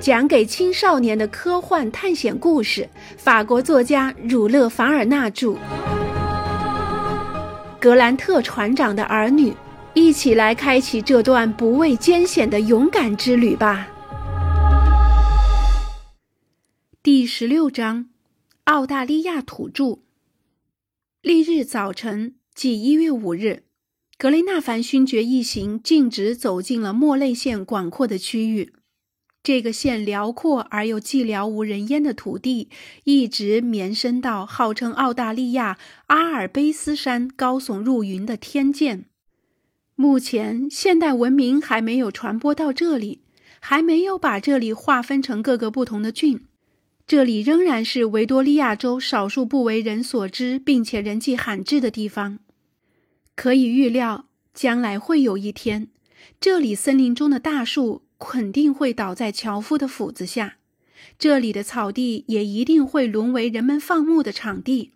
讲给青少年的科幻探险故事，法国作家儒勒·凡尔纳著。格兰特船长的儿女，一起来开启这段不畏艰险的勇敢之旅吧。第十六章：澳大利亚土著。翌日早晨，即一月五日，格雷纳凡勋爵一行径直走进了莫内县广阔的区域。这个县辽阔而又寂寥无人烟的土地，一直绵伸到号称澳大利亚阿尔卑斯山高耸入云的天堑。目前，现代文明还没有传播到这里，还没有把这里划分成各个不同的郡。这里仍然是维多利亚州少数不为人所知并且人迹罕至的地方。可以预料，将来会有一天，这里森林中的大树。肯定会倒在樵夫的斧子下，这里的草地也一定会沦为人们放牧的场地。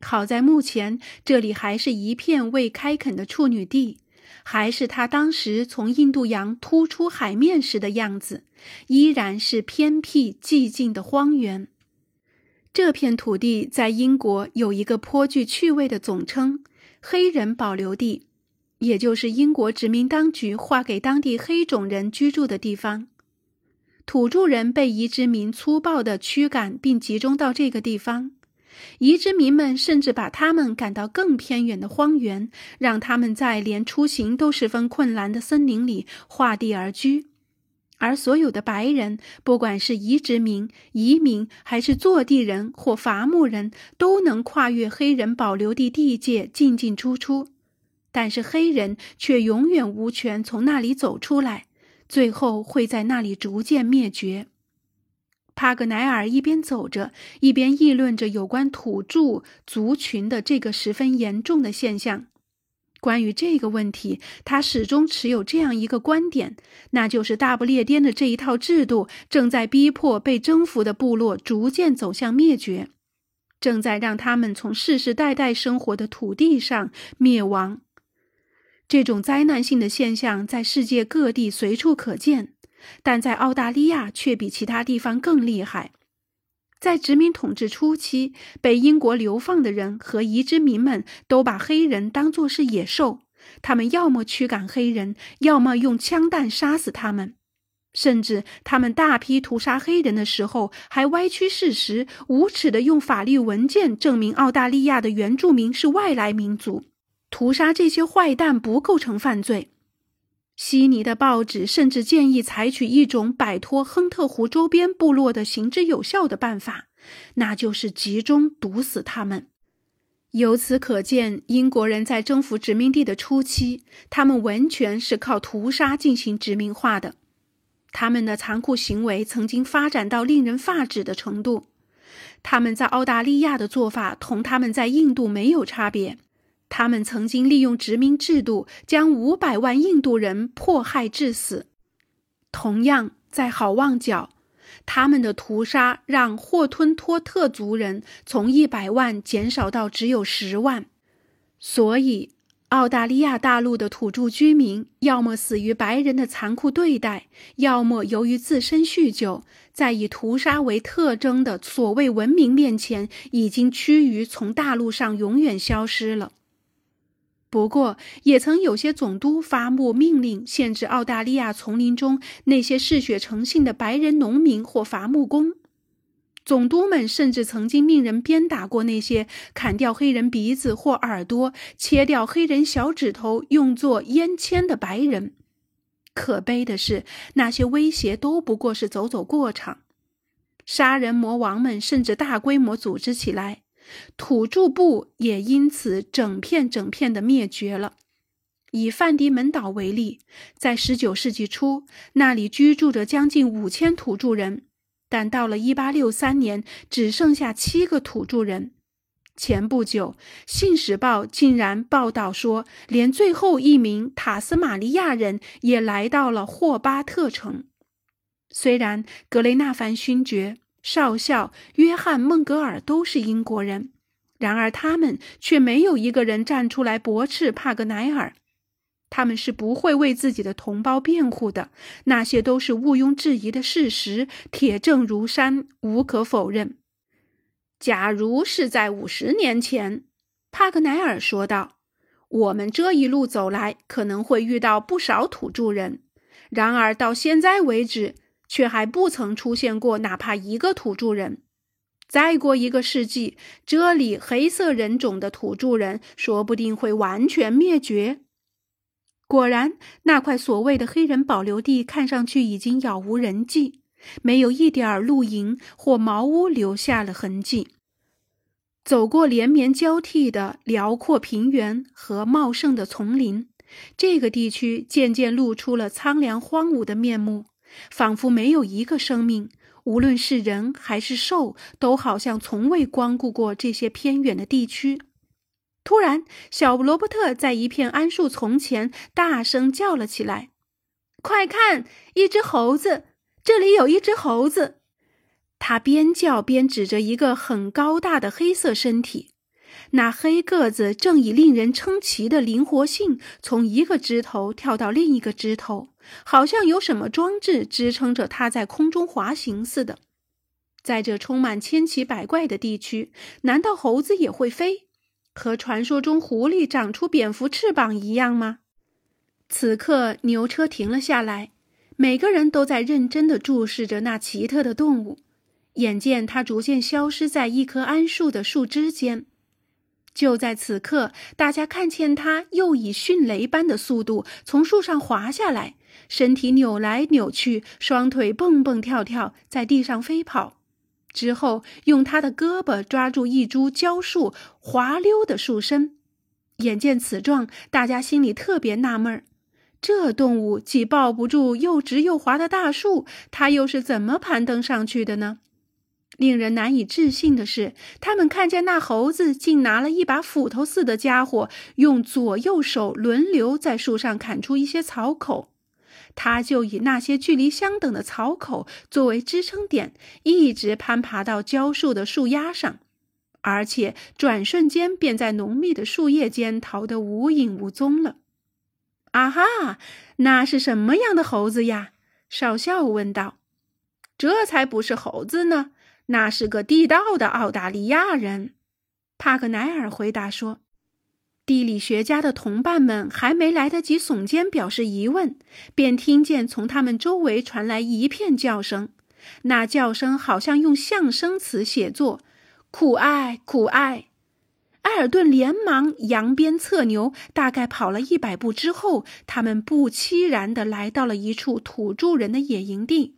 好在目前这里还是一片未开垦的处女地，还是他当时从印度洋突出海面时的样子，依然是偏僻寂静的荒原。这片土地在英国有一个颇具趣味的总称——黑人保留地。也就是英国殖民当局划给当地黑种人居住的地方，土著人被移殖民粗暴地驱赶并集中到这个地方，移殖民们甚至把他们赶到更偏远的荒原，让他们在连出行都十分困难的森林里划地而居，而所有的白人，不管是移殖民、移民，还是坐地人或伐木人，都能跨越黑人保留地地界进进出出。但是黑人却永远无权从那里走出来，最后会在那里逐渐灭绝。帕格奈尔一边走着，一边议论着有关土著族群的这个十分严重的现象。关于这个问题，他始终持有这样一个观点，那就是大不列颠的这一套制度正在逼迫被征服的部落逐渐走向灭绝，正在让他们从世世代代生活的土地上灭亡。这种灾难性的现象在世界各地随处可见，但在澳大利亚却比其他地方更厉害。在殖民统治初期，被英国流放的人和移殖民们都把黑人当作是野兽，他们要么驱赶黑人，要么用枪弹杀死他们。甚至他们大批屠杀黑人的时候，还歪曲事实，无耻地用法律文件证明澳大利亚的原住民是外来民族。屠杀这些坏蛋不构成犯罪。悉尼的报纸甚至建议采取一种摆脱亨特湖周边部落的行之有效的办法，那就是集中毒死他们。由此可见，英国人在征服殖民地的初期，他们完全是靠屠杀进行殖民化的。他们的残酷行为曾经发展到令人发指的程度。他们在澳大利亚的做法同他们在印度没有差别。他们曾经利用殖民制度将五百万印度人迫害致死。同样，在好望角，他们的屠杀让霍吞托特族人从一百万减少到只有十万。所以，澳大利亚大陆的土著居民要么死于白人的残酷对待，要么由于自身酗酒，在以屠杀为特征的所谓文明面前，已经趋于从大陆上永远消失了。不过，也曾有些总督发布命令，限制澳大利亚丛林中那些嗜血成性的白人农民或伐木工。总督们甚至曾经命人鞭打过那些砍掉黑人鼻子或耳朵、切掉黑人小指头用作烟签的白人。可悲的是，那些威胁都不过是走走过场。杀人魔王们甚至大规模组织起来。土著部也因此整片整片的灭绝了。以范迪门岛为例，在19世纪初，那里居住着将近五千土著人，但到了1863年，只剩下七个土著人。前不久，《信使报》竟然报道说，连最后一名塔斯马尼亚人也来到了霍巴特城。虽然格雷纳凡勋爵。少校约翰·孟格尔都是英国人，然而他们却没有一个人站出来驳斥帕格奈尔。他们是不会为自己的同胞辩护的，那些都是毋庸置疑的事实，铁证如山，无可否认。假如是在五十年前，帕格奈尔说道：“我们这一路走来，可能会遇到不少土著人。然而到现在为止，却还不曾出现过哪怕一个土著人。再过一个世纪，这里黑色人种的土著人说不定会完全灭绝。”果然，那块所谓的黑人保留地看上去已经杳无人迹，没有一点儿露营或茅屋留下了痕迹。走过连绵交替的辽阔平原和茂盛的丛林，这个地区渐渐露出了苍凉荒芜的面目，仿佛没有一个生命，无论是人还是兽，都好像从未光顾过这些偏远的地区。突然，小罗伯特在一片桉树丛前大声叫了起来：“快看，一只猴子！这里有一只猴子！”他边叫边指着一个很高大的黑色身体，那黑个子正以令人称奇的灵活性从一个枝头跳到另一个枝头，好像有什么装置支撑着它在空中滑行似的。在这充满千奇百怪的地区，难道猴子也会飞？和传说中狐狸长出蝙蝠翅膀一样吗？此刻，牛车停了下来，每个人都在认真地注视着那奇特的动物。眼见它逐渐消失在一棵桉树的树枝间，就在此刻，大家看见它又以迅雷般的速度从树上滑下来，身体扭来扭去，双腿蹦蹦跳跳，在地上飞跑。之后，用他的胳膊抓住一株蕉树，滑溜的树身。眼见此状，大家心里特别纳闷儿：这动物既抱不住又直又滑的大树，它又是怎么攀登上去的呢？令人难以置信的是，他们看见那猴子竟拿了一把斧头似的家伙，用左右手轮流在树上砍出一些草口。他就以那些距离相等的草口作为支撑点，一直攀爬到蕉树的树丫上，而且转瞬间便在浓密的树叶间逃得无影无踪了。啊哈，那是什么样的猴子呀？少校问道。这才不是猴子呢，那是个地道的澳大利亚人。帕格奈尔回答说。地理学家的同伴们还没来得及耸肩表示疑问，便听见从他们周围传来一片叫声。那叫声好像用象声词写作：“苦艾，苦艾。”埃尔顿连忙扬鞭策牛，大概跑了一百步之后，他们不期然地来到了一处土著人的野营地。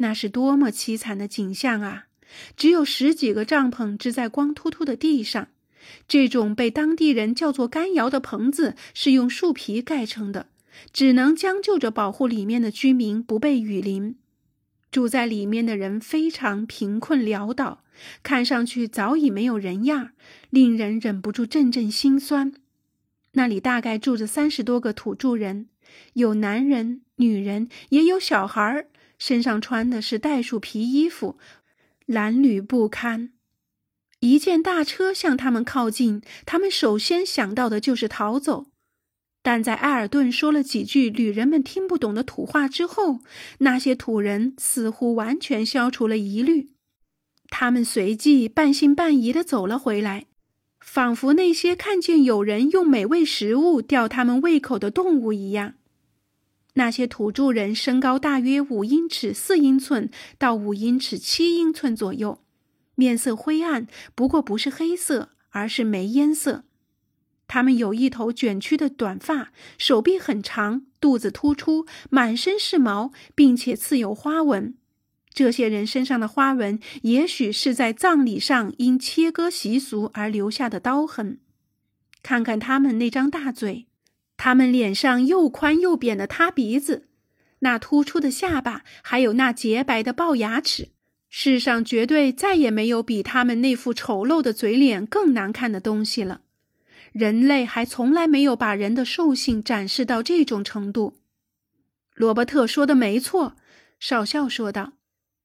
那是多么凄惨的景象啊！只有十几个帐篷支在光秃秃的地上。这种被当地人叫做干窑的棚子是用树皮盖成的，只能将就着保护里面的居民不被雨淋。住在里面的人非常贫困潦倒，看上去早已没有人样，令人忍不住阵阵心酸。那里大概住着三十多个土著人，有男人、女人，也有小孩儿，身上穿的是袋鼠皮衣服，褴褛不堪。一见大车向他们靠近，他们首先想到的就是逃走。但在埃尔顿说了几句旅人们听不懂的土话之后，那些土人似乎完全消除了疑虑。他们随即半信半疑地走了回来，仿佛那些看见有人用美味食物吊他们胃口的动物一样。那些土著人身高大约五英尺四英寸到五英尺七英寸左右。面色灰暗，不过不是黑色，而是煤烟色。他们有一头卷曲的短发，手臂很长，肚子突出，满身是毛，并且刺有花纹。这些人身上的花纹，也许是在葬礼上因切割习俗而留下的刀痕。看看他们那张大嘴，他们脸上又宽又扁的塌鼻子，那突出的下巴，还有那洁白的龅牙齿。世上绝对再也没有比他们那副丑陋的嘴脸更难看的东西了。人类还从来没有把人的兽性展示到这种程度。罗伯特说的没错，少校说道：“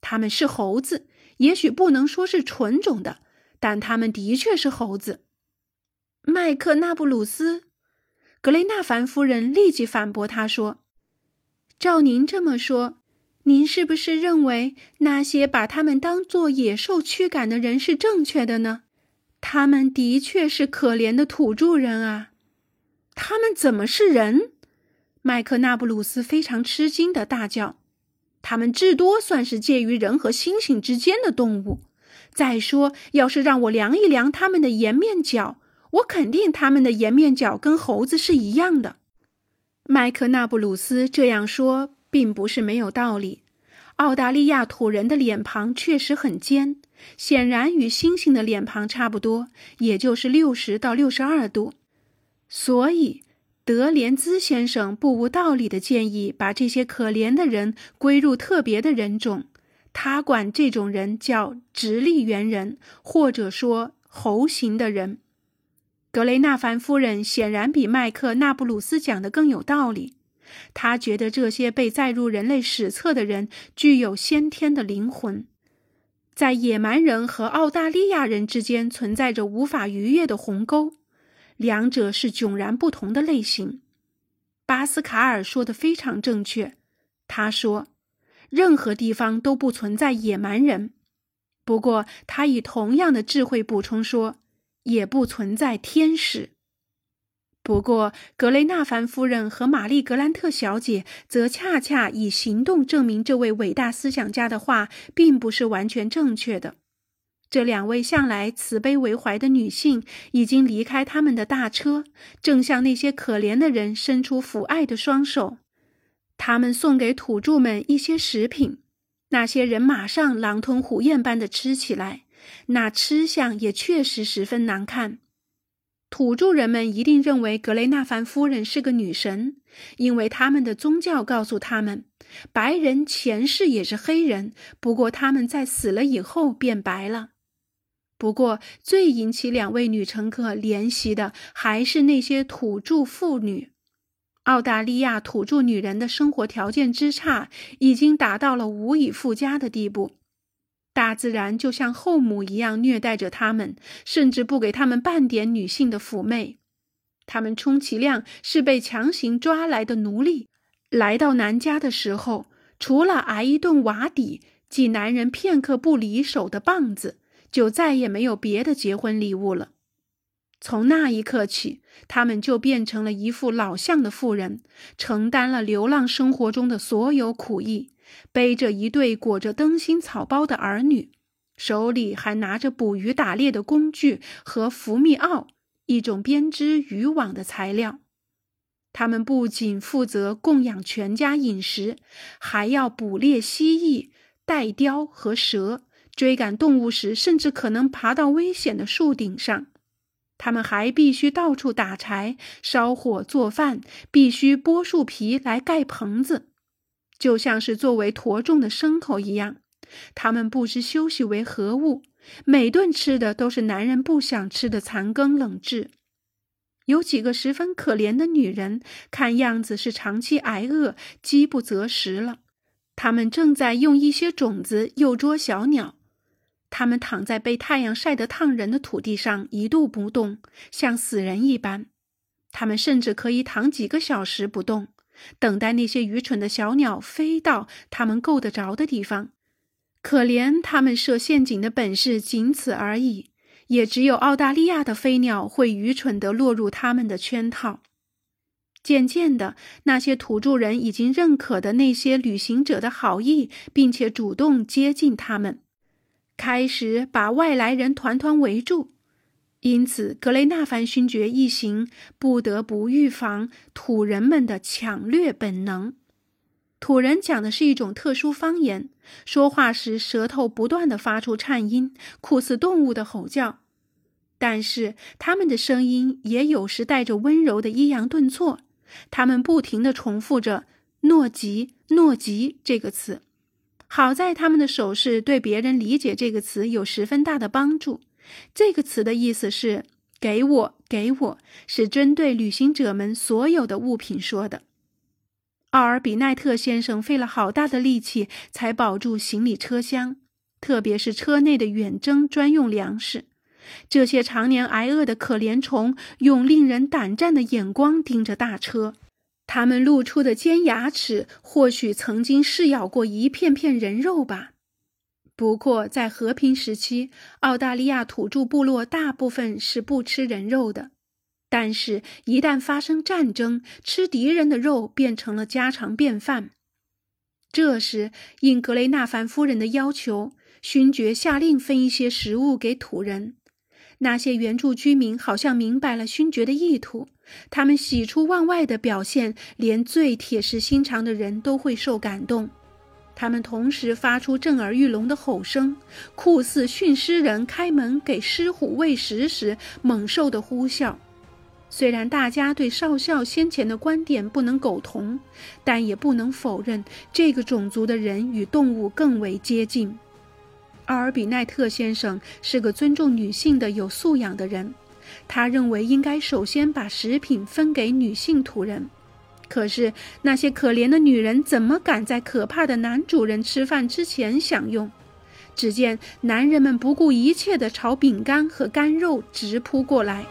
他们是猴子，也许不能说是纯种的，但他们的确是猴子。”麦克纳布鲁斯，格雷纳凡夫人立即反驳他说：“照您这么说，您是不是认为那些把他们当作野兽驱赶的人是正确的呢？他们的确是可怜的土著人啊！他们怎么是人？”麦克纳布鲁斯非常吃惊的大叫：“他们至多算是介于人和猩猩之间的动物。再说，要是让我量一量他们的颜面角，我肯定他们的颜面角跟猴子是一样的。”麦克纳布鲁斯这样说并不是没有道理。澳大利亚土人的脸庞确实很尖，显然与猩猩的脸庞差不多，也就是六十到六十二度，所以。德连兹先生不无道理的建议，把这些可怜的人归入特别的人种。他管这种人叫直立猿人，或者说猴形的人。格雷纳凡夫人显然比麦克纳布鲁斯讲的更有道理。他觉得这些被载入人类史册的人具有先天的灵魂，在野蛮人和澳大利亚人之间存在着无法逾越的鸿沟。两者是迥然不同的类型。巴斯卡尔说的非常正确。他说：“任何地方都不存在野蛮人。”不过，他以同样的智慧补充说：“也不存在天使。”不过，格雷纳凡夫人和玛丽格兰特小姐则恰恰以行动证明这位伟大思想家的话并不是完全正确的。这两位向来慈悲为怀的女性已经离开他们的大车，正向那些可怜的人伸出抚爱的双手。他们送给土著们一些食品，那些人马上狼吞虎咽般的吃起来，那吃相也确实十分难看。土著人们一定认为格雷纳凡夫人是个女神，因为他们的宗教告诉他们，白人前世也是黑人，不过他们在死了以后变白了。不过，最引起两位女乘客怜惜的还是那些土著妇女。澳大利亚土著女人的生活条件之差，已经达到了无以复加的地步。大自然就像后母一样虐待着他们，甚至不给他们半点女性的妩媚。他们充其量是被强行抓来的奴隶。来到男家的时候，除了挨一顿瓦底，即男人片刻不离手的棒子。就再也没有别的结婚礼物了。从那一刻起，他们就变成了一副老相的妇人，承担了流浪生活中的所有苦役，背着一对裹着灯芯草包的儿女，手里还拿着捕鱼打猎的工具和福密奥一种编织渔网的材料。他们不仅负责供养全家饮食，还要捕猎蜥蜴、带雕和蛇。追赶动物时，甚至可能爬到危险的树顶上。他们还必须到处打柴、烧火做饭，必须剥树皮来盖棚子，就像是作为驮重的牲口一样。他们不知休息为何物，每顿吃的都是男人不想吃的残羹冷炙。有几个十分可怜的女人，看样子是长期挨饿、饥不择食了。他们正在用一些种子诱捉小鸟。他们躺在被太阳晒得烫人的土地上一动不动，像死人一般。他们甚至可以躺几个小时不动，等待那些愚蠢的小鸟飞到他们够得着的地方。可怜他们设陷阱的本事仅此而已，也只有澳大利亚的飞鸟会愚蠢地落入他们的圈套。渐渐的，那些土著人已经认可的那些旅行者的好意，并且主动接近他们。开始把外来人团团围住，因此格雷纳凡勋爵一行不得不预防土人们的抢掠本能。土人讲的是一种特殊方言，说话时舌头不断的发出颤音，酷似动物的吼叫。但是他们的声音也有时带着温柔的抑扬顿挫，他们不停的重复着“诺吉，诺吉”这个词。好在他们的手势对别人理解这个词有十分大的帮助。这个词的意思是“给我，给我”，是针对旅行者们所有的物品说的。奥尔比奈特先生费了好大的力气才保住行李车厢，特别是车内的远征专用粮食。这些常年挨饿的可怜虫用令人胆战的眼光盯着大车，他们露出的尖牙齿或许曾经噬咬过一片片人肉吧。不过，在和平时期，澳大利亚土著部落大部分是不吃人肉的。但是，一旦发生战争，吃敌人的肉变成了家常便饭。这时，应格雷纳凡夫人的要求，勋爵下令分一些食物给土人。那些原住居民好像明白了勋爵的意图，他们喜出望外的表现，连最铁石心肠的人都会受感动。他们同时发出震耳欲聋的吼声，酷似驯狮人开门给狮虎喂食时猛兽的呼啸。虽然大家对少校先前的观点不能苟同，但也不能否认这个种族的人与动物更为接近。阿尔比奈特先生是个尊重女性的有素养的人，他认为应该首先把食品分给女性土人。可是那些可怜的女人怎么敢在可怕的男主人吃饭之前享用？只见男人们不顾一切地朝饼干和干肉直扑过来。